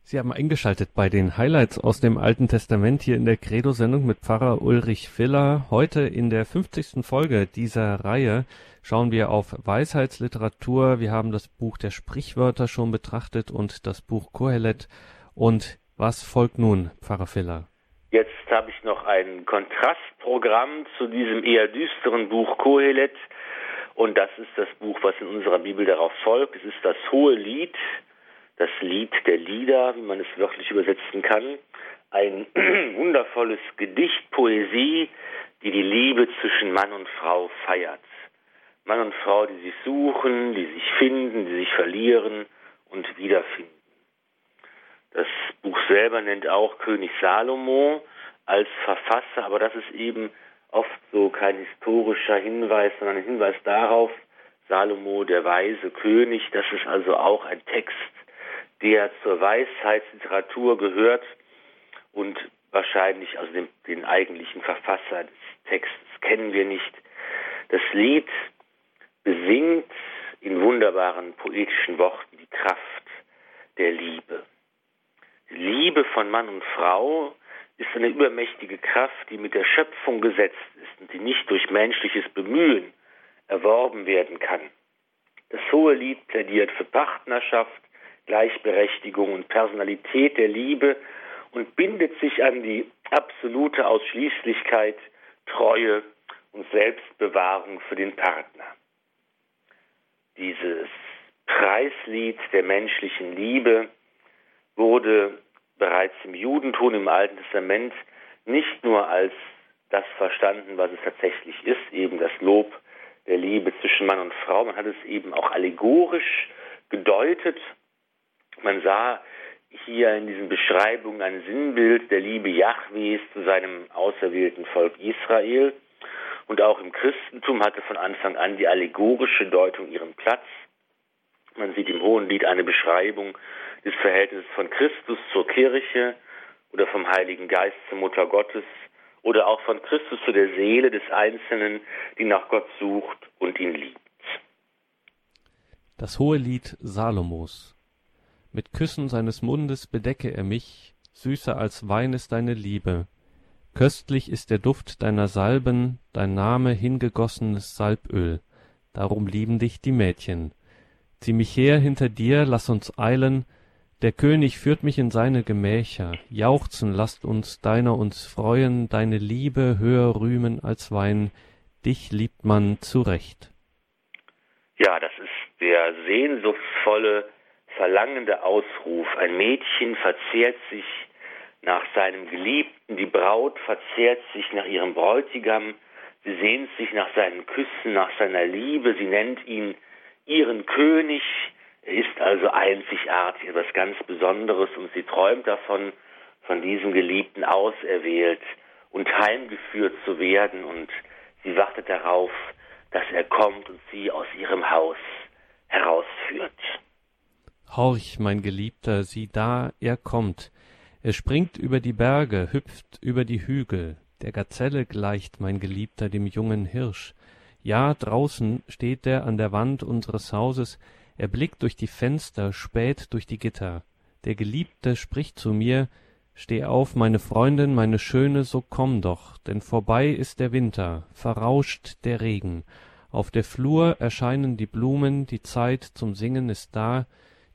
Sie haben eingeschaltet bei den Highlights aus dem Alten Testament hier in der Credo-Sendung mit Pfarrer Ulrich Filler. Heute in der 50. Folge dieser Reihe schauen wir auf Weisheitsliteratur. Wir haben das Buch der Sprichwörter schon betrachtet und das Buch Kohelet. Und was folgt nun, Pfarrer Filler? Jetzt habe ich noch ein Kontrastprogramm zu diesem eher düsteren Buch Kohelet. Und das ist das Buch, was in unserer Bibel darauf folgt. Es ist das Hohe Lied das Lied der Lieder, wie man es wörtlich übersetzen kann, ein wundervolles Gedicht, Poesie, die die Liebe zwischen Mann und Frau feiert. Mann und Frau, die sich suchen, die sich finden, die sich verlieren und wiederfinden. Das Buch selber nennt auch König Salomo als Verfasser, aber das ist eben oft so kein historischer Hinweis, sondern ein Hinweis darauf, Salomo, der weise König, das ist also auch ein Text, der zur Weisheitsliteratur gehört und wahrscheinlich, also den, den eigentlichen Verfasser des Textes kennen wir nicht. Das Lied besingt in wunderbaren poetischen Worten die Kraft der Liebe. Liebe von Mann und Frau ist eine übermächtige Kraft, die mit der Schöpfung gesetzt ist und die nicht durch menschliches Bemühen erworben werden kann. Das hohe Lied plädiert für Partnerschaft, Gleichberechtigung und Personalität der Liebe und bindet sich an die absolute Ausschließlichkeit, Treue und Selbstbewahrung für den Partner. Dieses Preislied der menschlichen Liebe wurde bereits im Judentum im Alten Testament nicht nur als das verstanden, was es tatsächlich ist, eben das Lob der Liebe zwischen Mann und Frau, man hat es eben auch allegorisch gedeutet man sah hier in diesen Beschreibungen ein Sinnbild der Liebe Jahwes zu seinem auserwählten Volk Israel. Und auch im Christentum hatte von Anfang an die allegorische Deutung ihren Platz. Man sieht im Hohen Lied eine Beschreibung des Verhältnisses von Christus zur Kirche oder vom Heiligen Geist zur Mutter Gottes oder auch von Christus zu der Seele des Einzelnen, die nach Gott sucht und ihn liebt. Das Hohe Lied Salomos mit Küssen seines Mundes bedecke er mich, süßer als Wein ist deine Liebe. Köstlich ist der Duft deiner Salben, dein Name hingegossenes Salböl. Darum lieben dich die Mädchen. Zieh mich her hinter dir, lass uns eilen. Der König führt mich in seine Gemächer. Jauchzen lasst uns deiner uns freuen, deine Liebe höher rühmen als Wein. Dich liebt man zu Recht. Ja, das ist der sehnsuchtsvolle verlangende Ausruf. Ein Mädchen verzehrt sich nach seinem Geliebten, die Braut verzehrt sich nach ihrem Bräutigam, sie sehnt sich nach seinen Küssen, nach seiner Liebe, sie nennt ihn ihren König, er ist also einzigartig, etwas ganz Besonderes und sie träumt davon, von diesem Geliebten auserwählt und heimgeführt zu werden und sie wartet darauf, dass er kommt und sie aus ihrem Haus herausführt. Horch, mein Geliebter, sieh da, er kommt. Er springt über die Berge, hüpft über die Hügel. Der Gazelle gleicht mein Geliebter dem jungen Hirsch. Ja, draußen steht er an der Wand unseres Hauses, er blickt durch die Fenster, späht durch die Gitter. Der Geliebte spricht zu mir, Steh auf, meine Freundin, meine Schöne, so komm doch, denn vorbei ist der Winter, verrauscht der Regen. Auf der Flur erscheinen die Blumen, die Zeit zum Singen ist da,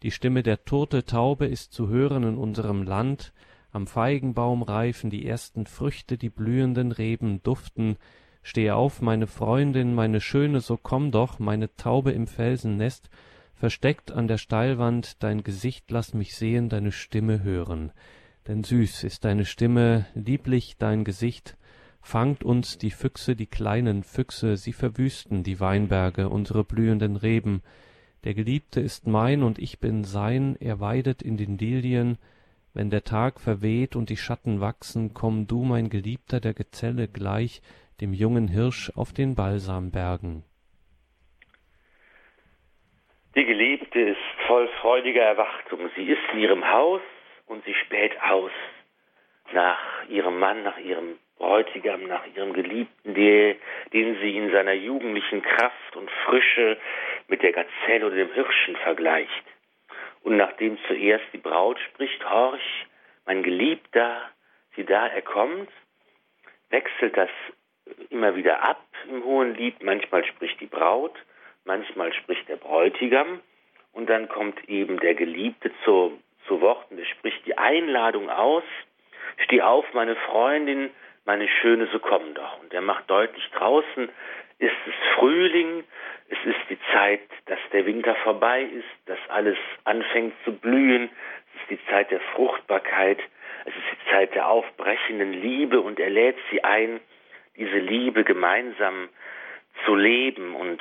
die Stimme der Turteltaube ist zu hören in unserem Land, am Feigenbaum reifen die ersten Früchte, die blühenden Reben duften. Steh auf, meine Freundin, meine Schöne, so komm doch, meine Taube im Felsennest, versteckt an der Steilwand, dein Gesicht lass mich sehen, deine Stimme hören. Denn süß ist deine Stimme, lieblich dein Gesicht, fangt uns die Füchse, die kleinen Füchse, sie verwüsten die Weinberge, unsere blühenden Reben. Der Geliebte ist mein und ich bin sein, er weidet in den Lilien. Wenn der Tag verweht und die Schatten wachsen, komm du, mein Geliebter, der Gezelle gleich, dem jungen Hirsch auf den Balsambergen. Die Geliebte ist voll freudiger Erwartung. Sie ist in ihrem Haus und sie späht aus nach ihrem Mann, nach ihrem Bräutigam, nach ihrem Geliebten, den sie in seiner jugendlichen Kraft und Frische mit der Gazelle oder dem Hirschen vergleicht. Und nachdem zuerst die Braut spricht, horch, mein Geliebter, sieh da, er kommt, wechselt das immer wieder ab im Hohen Lied. Manchmal spricht die Braut, manchmal spricht der Bräutigam und dann kommt eben der Geliebte zur zu Worten. Er spricht die Einladung aus, steh auf, meine Freundin, meine Schöne, so komm doch. Und er macht deutlich, draußen ist es Frühling, es ist die Zeit, dass der Winter vorbei ist, dass alles anfängt zu blühen, es ist die Zeit der Fruchtbarkeit, es ist die Zeit der aufbrechenden Liebe und er lädt sie ein, diese Liebe gemeinsam zu leben und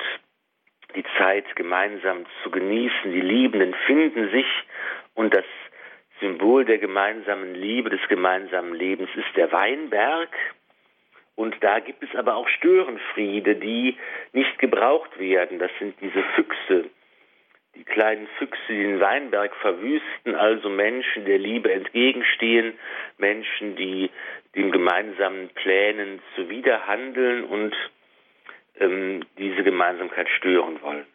die Zeit gemeinsam zu genießen. Die Liebenden finden sich und das Symbol der gemeinsamen Liebe, des gemeinsamen Lebens ist der Weinberg. Und da gibt es aber auch Störenfriede, die nicht gebraucht werden. Das sind diese Füchse, die kleinen Füchse, die den Weinberg verwüsten, also Menschen der Liebe entgegenstehen, Menschen, die den gemeinsamen Plänen zuwiderhandeln und ähm, diese Gemeinsamkeit stören wollen.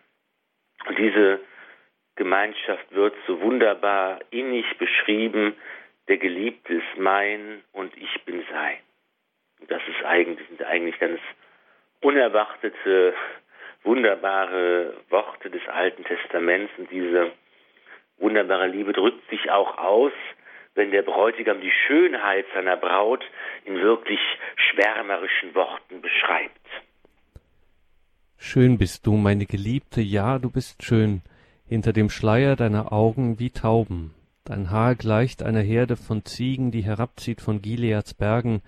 Und diese Gemeinschaft wird so wunderbar innig beschrieben, der Geliebte ist mein und ich bin sein. Und das ist eigentlich, sind eigentlich ganz unerwartete, wunderbare Worte des Alten Testaments und diese wunderbare Liebe drückt sich auch aus, wenn der Bräutigam die Schönheit seiner Braut in wirklich schwärmerischen Worten beschreibt. Schön bist du, meine Geliebte, ja, du bist schön, hinter dem Schleier deiner Augen wie Tauben. Dein Haar gleicht einer Herde von Ziegen, die herabzieht von Gileads Bergen.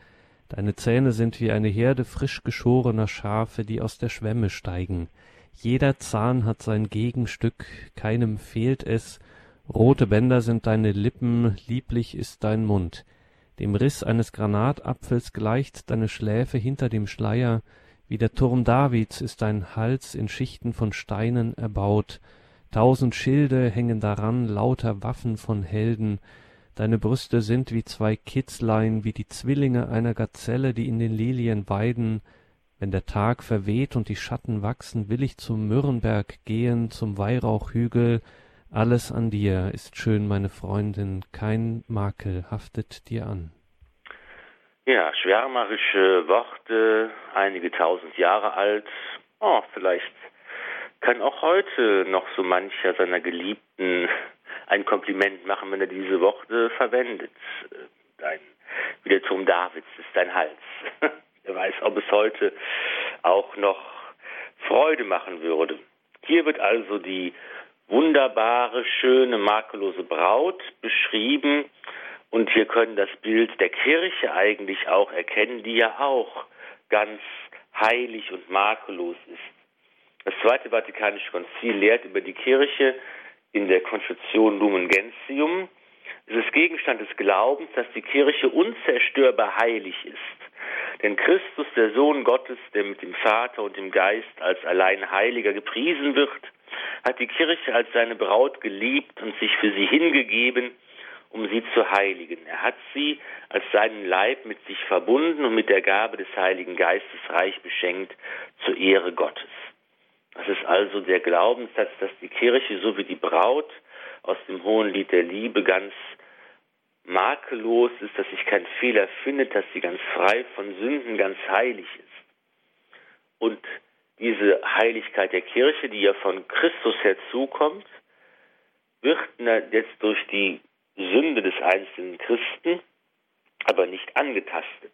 Deine Zähne sind wie eine Herde frisch geschorener Schafe, die aus der Schwemme steigen. Jeder Zahn hat sein Gegenstück, keinem fehlt es. Rote Bänder sind deine Lippen, lieblich ist dein Mund. Dem Riss eines Granatapfels gleicht deine Schläfe hinter dem Schleier. Wie der Turm Davids ist dein Hals in Schichten von Steinen erbaut. Tausend Schilde hängen daran, lauter Waffen von Helden. Deine Brüste sind wie zwei Kitzlein, wie die Zwillinge einer Gazelle, die in den Lilien weiden. Wenn der Tag verweht und die Schatten wachsen, will ich zum Myrrenberg gehen, zum Weihrauchhügel. Alles an dir ist schön, meine Freundin, kein Makel haftet dir an. Ja, schwärmerische Worte, einige tausend Jahre alt. Oh, vielleicht kann auch heute noch so mancher seiner Geliebten ein Kompliment machen, wenn er diese Worte verwendet. Dein, wie der Turm Davids ist dein Hals. er weiß, ob es heute auch noch Freude machen würde. Hier wird also die wunderbare, schöne, makellose Braut beschrieben. Und wir können das Bild der Kirche eigentlich auch erkennen, die ja auch ganz heilig und makellos ist. Das Zweite Vatikanische Konzil lehrt über die Kirche in der Konstitution Lumen Gentium. Es ist Gegenstand des Glaubens, dass die Kirche unzerstörbar heilig ist. Denn Christus, der Sohn Gottes, der mit dem Vater und dem Geist als allein Heiliger gepriesen wird, hat die Kirche als seine Braut geliebt und sich für sie hingegeben, um sie zu heiligen. Er hat sie als seinen Leib mit sich verbunden und mit der Gabe des Heiligen Geistes reich beschenkt zur Ehre Gottes. Das ist also der Glaubenssatz, dass die Kirche so wie die Braut aus dem Hohen Lied der Liebe ganz makellos ist, dass sich kein Fehler findet, dass sie ganz frei von Sünden, ganz heilig ist. Und diese Heiligkeit der Kirche, die ja von Christus herzukommt, wird jetzt durch die Sünde des einzelnen Christen aber nicht angetastet.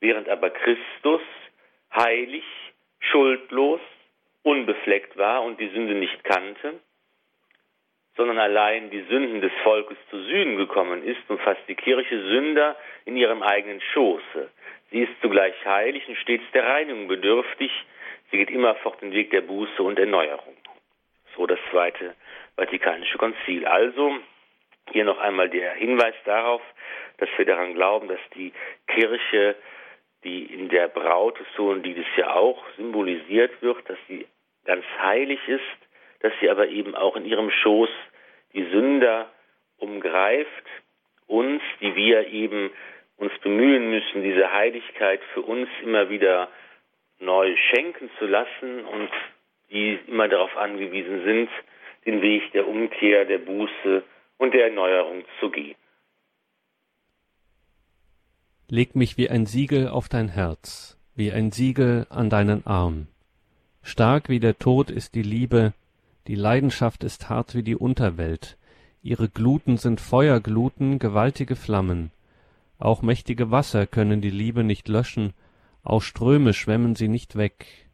Während aber Christus heilig, schuldlos, unbefleckt war und die Sünde nicht kannte, sondern allein die Sünden des Volkes zu sühnen gekommen ist, umfasst die Kirche Sünder in ihrem eigenen Schoße. Sie ist zugleich heilig und stets der Reinigung bedürftig. Sie geht immerfort den Weg der Buße und Erneuerung. So das Zweite Vatikanische Konzil. Also hier noch einmal der Hinweis darauf, dass wir daran glauben, dass die Kirche, die in der Braut des Sohn, die das ja auch symbolisiert wird, dass sie ganz heilig ist, dass sie aber eben auch in ihrem Schoß die Sünder umgreift, uns, die wir eben uns bemühen müssen, diese Heiligkeit für uns immer wieder neu schenken zu lassen und die immer darauf angewiesen sind, den Weg der Umkehr, der Buße und der Erneuerung zu gehen. Leg mich wie ein Siegel auf dein Herz, wie ein Siegel an deinen Arm. Stark wie der Tod ist die Liebe, die Leidenschaft ist hart wie die Unterwelt, ihre Gluten sind Feuergluten, gewaltige Flammen. Auch mächtige Wasser können die Liebe nicht löschen, auch Ströme schwemmen sie nicht weg.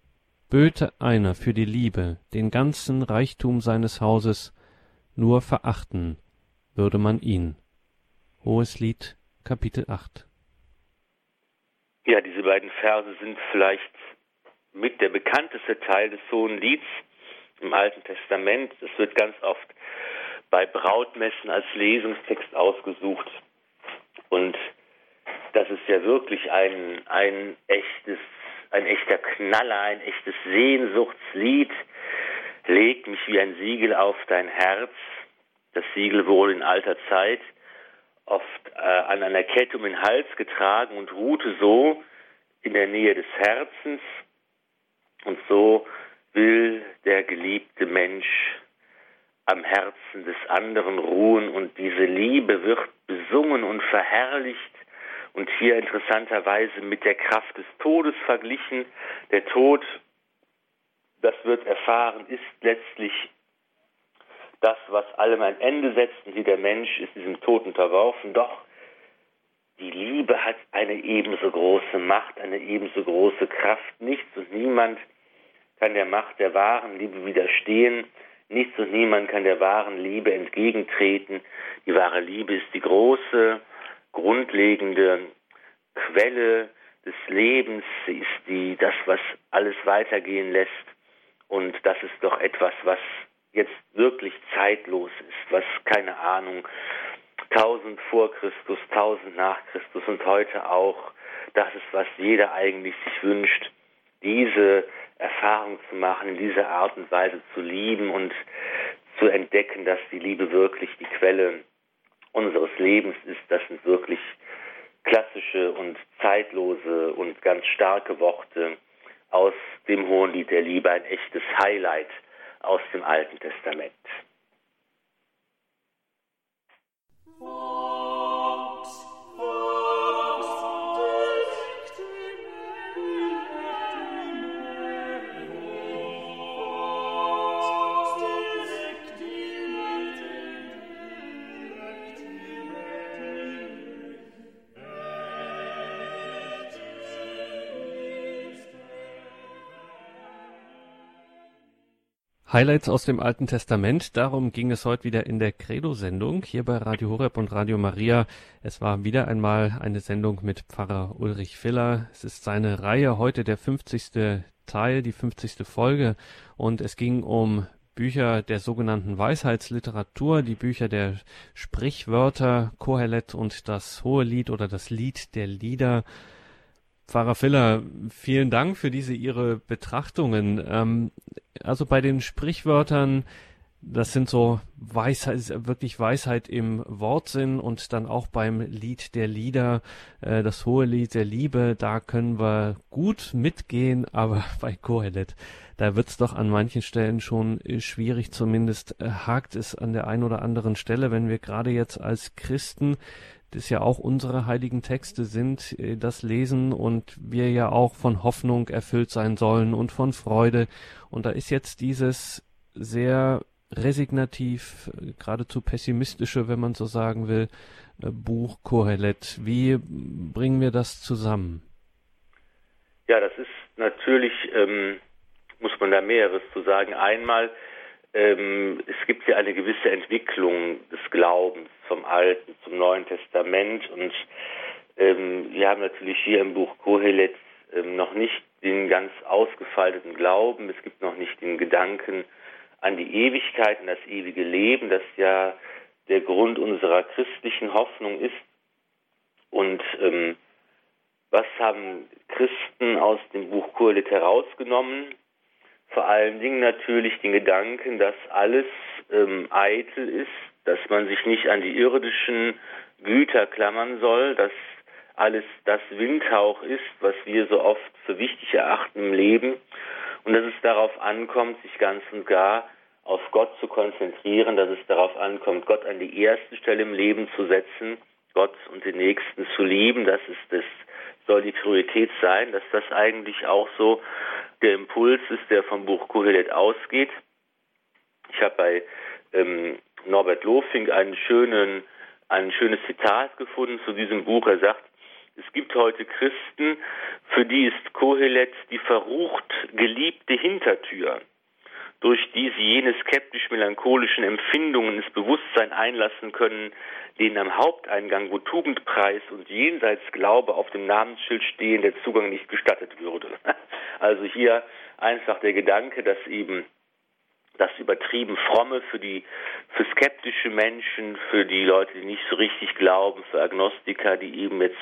Böte einer für die Liebe den ganzen Reichtum seines Hauses, nur verachten würde man ihn. Hohes Lied, Kapitel 8 Ja, diese beiden Verse sind vielleicht mit der bekannteste Teil des Hohen Lieds im Alten Testament. Es wird ganz oft bei Brautmessen als Lesungstext ausgesucht. Und das ist ja wirklich ein, ein echtes, ein echter Knaller, ein echtes Sehnsuchtslied. Leg mich wie ein Siegel auf dein Herz. Das Siegel wurde in alter Zeit oft äh, an einer Kette um den Hals getragen und ruhte so in der Nähe des Herzens. Und so will der geliebte Mensch am Herzen des anderen ruhen und diese Liebe wird besungen und verherrlicht und hier interessanterweise mit der Kraft des Todes verglichen. Der Tod, das wird erfahren, ist letztlich das, was allem ein Ende setzt und hier der Mensch ist diesem Tod unterworfen. Doch die Liebe hat eine ebenso große Macht, eine ebenso große Kraft. Nichts und niemand kann der Macht der wahren Liebe widerstehen. Nichts und niemand kann der wahren Liebe entgegentreten. Die wahre Liebe ist die große, grundlegende Quelle des Lebens. Sie ist die, das, was alles weitergehen lässt. Und das ist doch etwas, was jetzt wirklich zeitlos ist, was keine Ahnung, tausend vor Christus, tausend nach Christus und heute auch, das ist, was jeder eigentlich sich wünscht, diese Erfahrung zu machen, in dieser Art und Weise zu lieben und zu entdecken, dass die Liebe wirklich die Quelle unseres Lebens ist. Das sind wirklich klassische und zeitlose und ganz starke Worte aus dem Hohen Lied der Liebe, ein echtes Highlight aus dem Alten Testament. for Highlights aus dem Alten Testament, darum ging es heute wieder in der Credo-Sendung hier bei Radio Horeb und Radio Maria. Es war wieder einmal eine Sendung mit Pfarrer Ulrich Filler. Es ist seine Reihe heute der 50. Teil, die 50. Folge und es ging um Bücher der sogenannten Weisheitsliteratur, die Bücher der Sprichwörter, Kohelet und das Hohe Lied oder das Lied der Lieder. Pfarrer Filler, vielen Dank für diese Ihre Betrachtungen. Ähm, also bei den Sprichwörtern, das sind so Weisheit, wirklich Weisheit im Wortsinn und dann auch beim Lied der Lieder, äh, das hohe Lied der Liebe, da können wir gut mitgehen, aber bei Kohelet, da wird's doch an manchen Stellen schon äh, schwierig, zumindest äh, hakt es an der einen oder anderen Stelle, wenn wir gerade jetzt als Christen das ja auch unsere heiligen Texte sind, äh, das lesen und wir ja auch von Hoffnung erfüllt sein sollen und von Freude. Und da ist jetzt dieses sehr resignativ, geradezu pessimistische, wenn man so sagen will, äh, Buch Kohelet. Wie bringen wir das zusammen? Ja, das ist natürlich, ähm, muss man da mehreres zu sagen. Einmal, ähm, es gibt ja eine gewisse Entwicklung des Glaubens vom Alten zum Neuen Testament und ähm, wir haben natürlich hier im Buch Kohelet ähm, noch nicht den ganz ausgefalteten Glauben, es gibt noch nicht den Gedanken an die Ewigkeit, an das ewige Leben, das ja der Grund unserer christlichen Hoffnung ist. Und ähm, was haben Christen aus dem Buch Kohelet herausgenommen? Vor allen Dingen natürlich den Gedanken, dass alles ähm, eitel ist, dass man sich nicht an die irdischen Güter klammern soll, dass alles das Windhauch ist, was wir so oft für wichtig erachten im Leben. Und dass es darauf ankommt, sich ganz und gar auf Gott zu konzentrieren, dass es darauf ankommt, Gott an die erste Stelle im Leben zu setzen, Gott und den Nächsten zu lieben, das ist das soll die Priorität sein, dass das eigentlich auch so der Impuls ist, der vom Buch Kohelet ausgeht. Ich habe bei ähm, Norbert Lofing einen schönen, ein schönes Zitat gefunden zu diesem Buch. Er sagt, es gibt heute Christen, für die ist Kohelet die verrucht geliebte Hintertür, durch die sie jene skeptisch-melancholischen Empfindungen ins Bewusstsein einlassen können, denen am Haupteingang, wo Tugendpreis und jenseits Glaube auf dem Namensschild stehen, der Zugang nicht gestattet würde. Also hier einfach der Gedanke, dass eben das übertrieben fromme für die für skeptische Menschen, für die Leute, die nicht so richtig glauben, für Agnostiker, die eben jetzt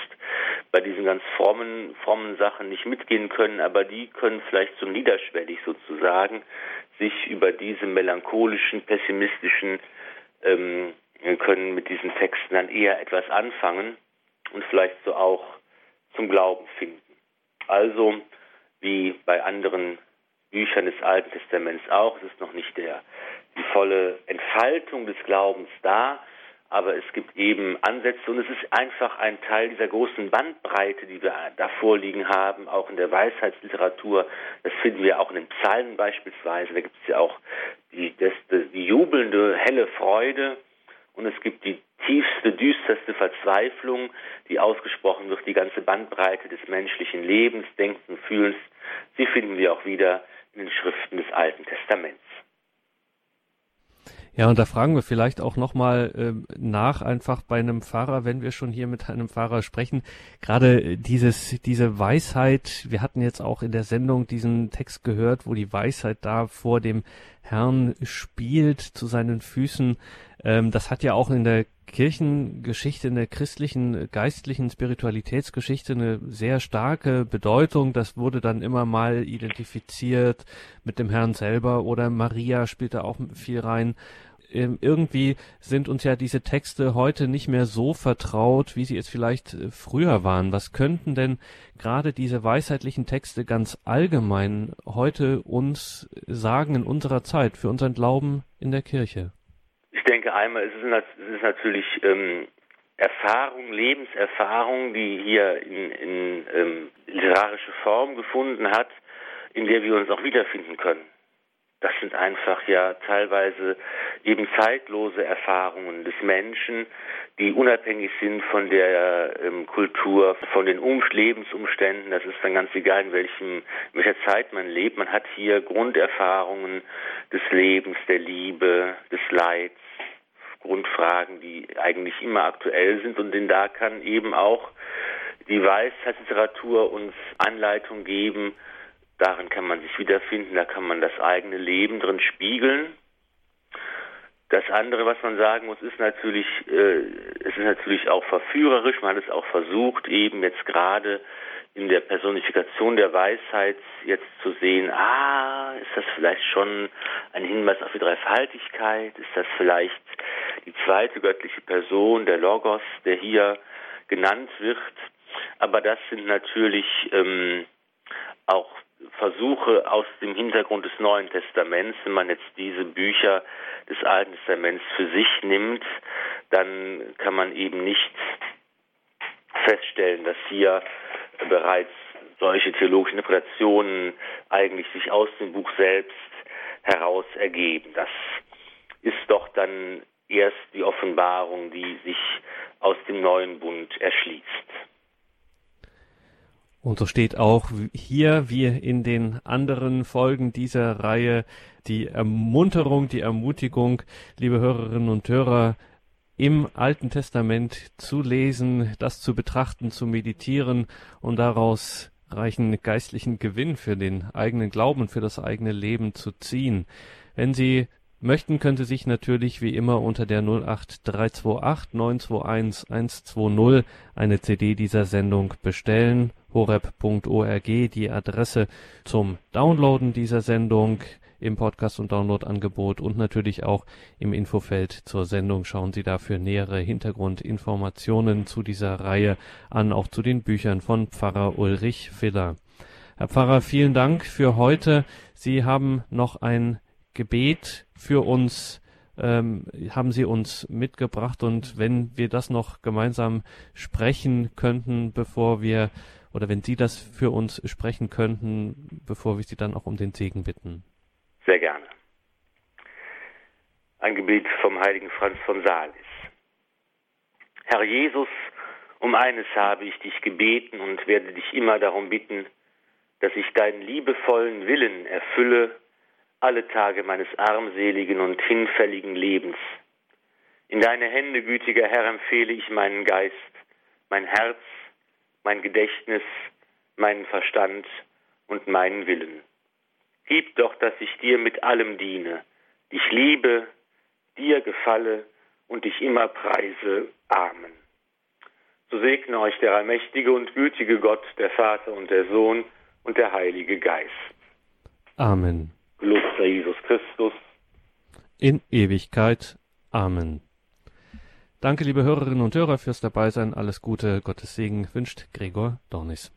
bei diesen ganz frommen frommen Sachen nicht mitgehen können, aber die können vielleicht so niederschwellig sozusagen sich über diese melancholischen, pessimistischen ähm, können mit diesen Texten dann eher etwas anfangen und vielleicht so auch zum Glauben finden. Also wie bei anderen Büchern des Alten Testaments auch. Es ist noch nicht der, die volle Entfaltung des Glaubens da, aber es gibt eben Ansätze und es ist einfach ein Teil dieser großen Bandbreite, die wir da vorliegen haben, auch in der Weisheitsliteratur. Das finden wir auch in den Psalmen beispielsweise. Da gibt es ja auch die, das, die jubelnde, helle Freude und es gibt die tiefste, düsterste Verzweiflung, die ausgesprochen wird, die ganze Bandbreite des menschlichen Lebens, Denkens, Fühlens. Sie finden wir auch wieder in den Schriften des Alten Testaments. Ja, und da fragen wir vielleicht auch nochmal äh, nach, einfach bei einem Pfarrer, wenn wir schon hier mit einem Pfarrer sprechen. Gerade dieses, diese Weisheit, wir hatten jetzt auch in der Sendung diesen Text gehört, wo die Weisheit da vor dem Herrn spielt, zu seinen Füßen. Ähm, das hat ja auch in der Kirchengeschichte, in der christlichen, geistlichen Spiritualitätsgeschichte eine sehr starke Bedeutung. Das wurde dann immer mal identifiziert mit dem Herrn selber oder Maria spielt da auch viel rein. Ähm, irgendwie sind uns ja diese Texte heute nicht mehr so vertraut, wie sie es vielleicht äh, früher waren. Was könnten denn gerade diese weisheitlichen Texte ganz allgemein heute uns sagen in unserer Zeit für unseren Glauben in der Kirche? Ich denke einmal, es ist, es ist natürlich ähm, Erfahrung, Lebenserfahrung, die hier in, in ähm, literarische Form gefunden hat, in der wir uns auch wiederfinden können. Das sind einfach ja teilweise eben zeitlose Erfahrungen des Menschen, die unabhängig sind von der ähm, Kultur, von den um Lebensumständen. Das ist dann ganz egal, in welchem, in welcher Zeit man lebt. Man hat hier Grunderfahrungen des Lebens, der Liebe, des Leids, Grundfragen, die eigentlich immer aktuell sind und in da kann eben auch die Weisheitsliteratur uns Anleitung geben, Darin kann man sich wiederfinden, da kann man das eigene Leben drin spiegeln. Das andere, was man sagen muss, ist natürlich, äh, es ist natürlich auch verführerisch. Man hat es auch versucht, eben jetzt gerade in der Personifikation der Weisheit jetzt zu sehen, ah, ist das vielleicht schon ein Hinweis auf die Dreifaltigkeit? Ist das vielleicht die zweite göttliche Person, der Logos, der hier genannt wird? Aber das sind natürlich ähm, auch Versuche aus dem Hintergrund des Neuen Testaments, wenn man jetzt diese Bücher des Alten Testaments für sich nimmt, dann kann man eben nicht feststellen, dass hier bereits solche theologischen Interpretationen eigentlich sich aus dem Buch selbst heraus ergeben. Das ist doch dann erst die Offenbarung, die sich aus dem neuen Bund erschließt. Und so steht auch hier, wie in den anderen Folgen dieser Reihe, die Ermunterung, die Ermutigung, liebe Hörerinnen und Hörer, im Alten Testament zu lesen, das zu betrachten, zu meditieren und daraus reichen geistlichen Gewinn für den eigenen Glauben für das eigene Leben zu ziehen. Wenn Sie möchten, können Sie sich natürlich wie immer unter der 08328 921 120 eine CD dieser Sendung bestellen. horeb.org die Adresse zum Downloaden dieser Sendung im Podcast- und Download-Angebot und natürlich auch im Infofeld zur Sendung schauen Sie dafür nähere Hintergrundinformationen zu dieser Reihe an, auch zu den Büchern von Pfarrer Ulrich Filler. Herr Pfarrer, vielen Dank für heute. Sie haben noch ein Gebet für uns ähm, haben Sie uns mitgebracht und wenn wir das noch gemeinsam sprechen könnten, bevor wir oder wenn Sie das für uns sprechen könnten, bevor wir Sie dann auch um den Segen bitten. Sehr gerne. Ein Gebet vom heiligen Franz von Sales. Herr Jesus, um eines habe ich dich gebeten und werde dich immer darum bitten, dass ich deinen liebevollen Willen erfülle alle Tage meines armseligen und hinfälligen Lebens. In deine Hände, gütiger Herr, empfehle ich meinen Geist, mein Herz, mein Gedächtnis, meinen Verstand und meinen Willen. Gib doch, dass ich dir mit allem diene, dich liebe, dir gefalle und dich immer preise. Amen. So segne euch der allmächtige und gütige Gott, der Vater und der Sohn und der Heilige Geist. Amen. Gelobt sei Jesus Christus. In Ewigkeit. Amen. Danke, liebe Hörerinnen und Hörer, fürs Dabeisein. Alles Gute, Gottes Segen wünscht Gregor Dornis.